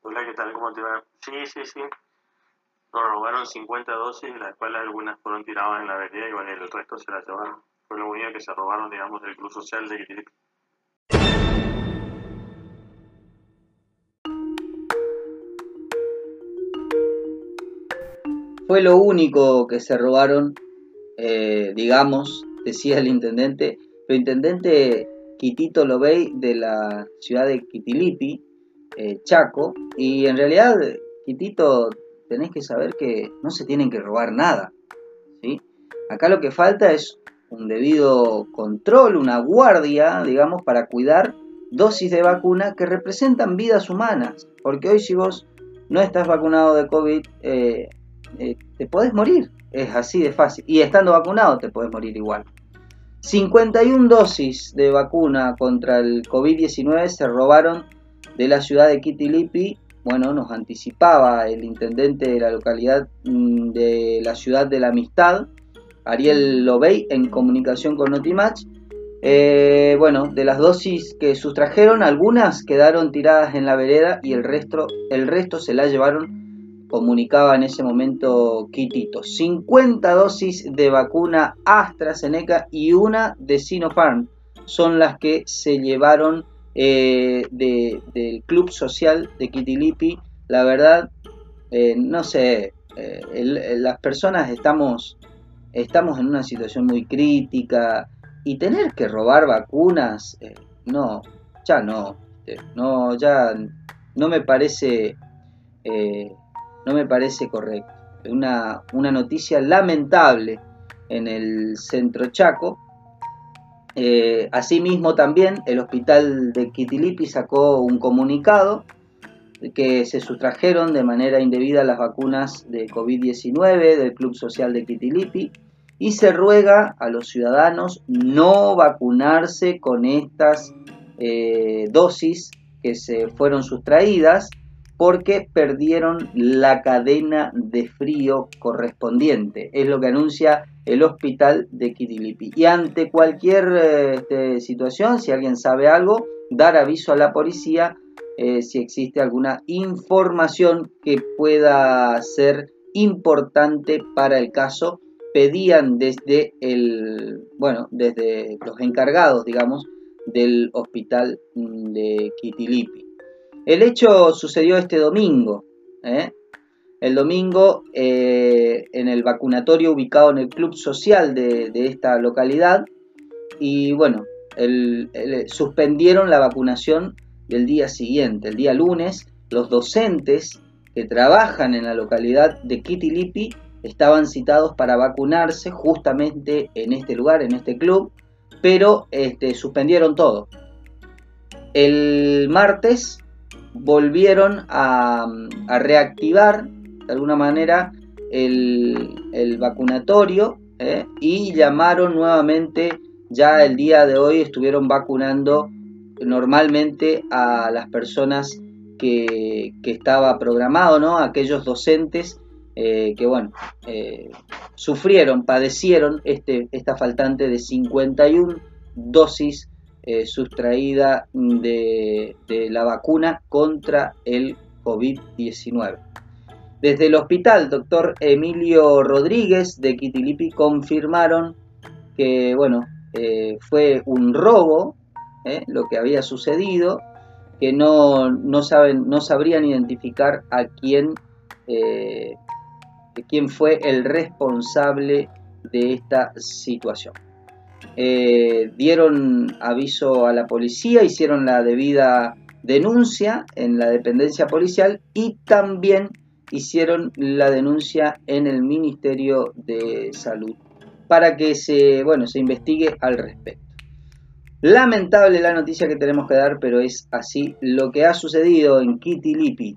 Hola, ¿qué tal? ¿Cómo te va? Sí, sí, sí. Nos robaron 50 dosis, las cuales algunas fueron tiradas en la vereda y bueno, el resto se las llevaron. Fue lo único que se robaron, digamos, del club social de Quitilipi. Fue lo único que se robaron, eh, digamos, decía el intendente. El intendente Quitito Lobey de la ciudad de Quitilipi, eh, Chaco, y en realidad, Quitito, tenés que saber que no se tienen que robar nada. ¿sí? Acá lo que falta es un debido control, una guardia, digamos, para cuidar dosis de vacuna que representan vidas humanas. Porque hoy si vos no estás vacunado de COVID, eh, eh, te podés morir. Es así de fácil. Y estando vacunado te podés morir igual. 51 dosis de vacuna contra el COVID-19 se robaron de la ciudad de Kitilipi. Bueno, nos anticipaba el intendente de la localidad mm, de la ciudad de la Amistad, Ariel Lobey, en comunicación con Notimatch. Eh, bueno, de las dosis que sustrajeron, algunas quedaron tiradas en la vereda y el resto, el resto se las llevaron comunicaba en ese momento Kitito. 50 dosis de vacuna AstraZeneca y una de Sinopharm son las que se llevaron eh, del Club Social de Kitilipi. La verdad, eh, no sé, eh, las personas estamos, estamos en una situación muy crítica y tener que robar vacunas, no, ya no, no, ya no me parece no me parece correcto. Una, una noticia lamentable en el centro Chaco. Eh, asimismo también el hospital de Quitilipi sacó un comunicado que se sustrajeron de manera indebida las vacunas de COVID-19 del Club Social de Quitilipi y se ruega a los ciudadanos no vacunarse con estas eh, dosis que se fueron sustraídas porque perdieron la cadena de frío correspondiente. Es lo que anuncia el hospital de Kitilipi. Y ante cualquier este, situación, si alguien sabe algo, dar aviso a la policía eh, si existe alguna información que pueda ser importante para el caso. Pedían desde el, bueno, desde los encargados, digamos, del hospital de Kitilipi. El hecho sucedió este domingo. ¿eh? El domingo eh, en el vacunatorio ubicado en el club social de, esta localidad. Y bueno, suspendieron la vacunación del día siguiente, el día lunes. Los docentes que trabajan en la localidad de Kitilipi estaban citados para vacunarse justamente en este lugar, en este club, pero este, suspendieron todo. El martes volvieron a, reactivar de alguna manera el, vacunatorio ¿eh? y llamaron nuevamente, ya el día de hoy estuvieron vacunando normalmente a las personas que, estaba programado, ¿no? Aquellos docentes eh, que, bueno, eh, sufrieron, padecieron este, esta faltante de 51 dosis eh, sustraída de, la vacuna contra el COVID-19. Desde el hospital, doctor Emilio Rodríguez de Quitilipi confirmaron que, bueno, eh, fue un robo eh, lo que había sucedido, que no, no, saben, no sabrían identificar a quién, quién fue el responsable de esta situación. Eh, dieron aviso a la policía, hicieron la debida denuncia en la dependencia policial y también hicieron la denuncia en el Ministerio de Salud para que se, bueno, se investigue al respecto. Lamentable la noticia que tenemos que dar, pero es así lo que ha sucedido en Kitilipi,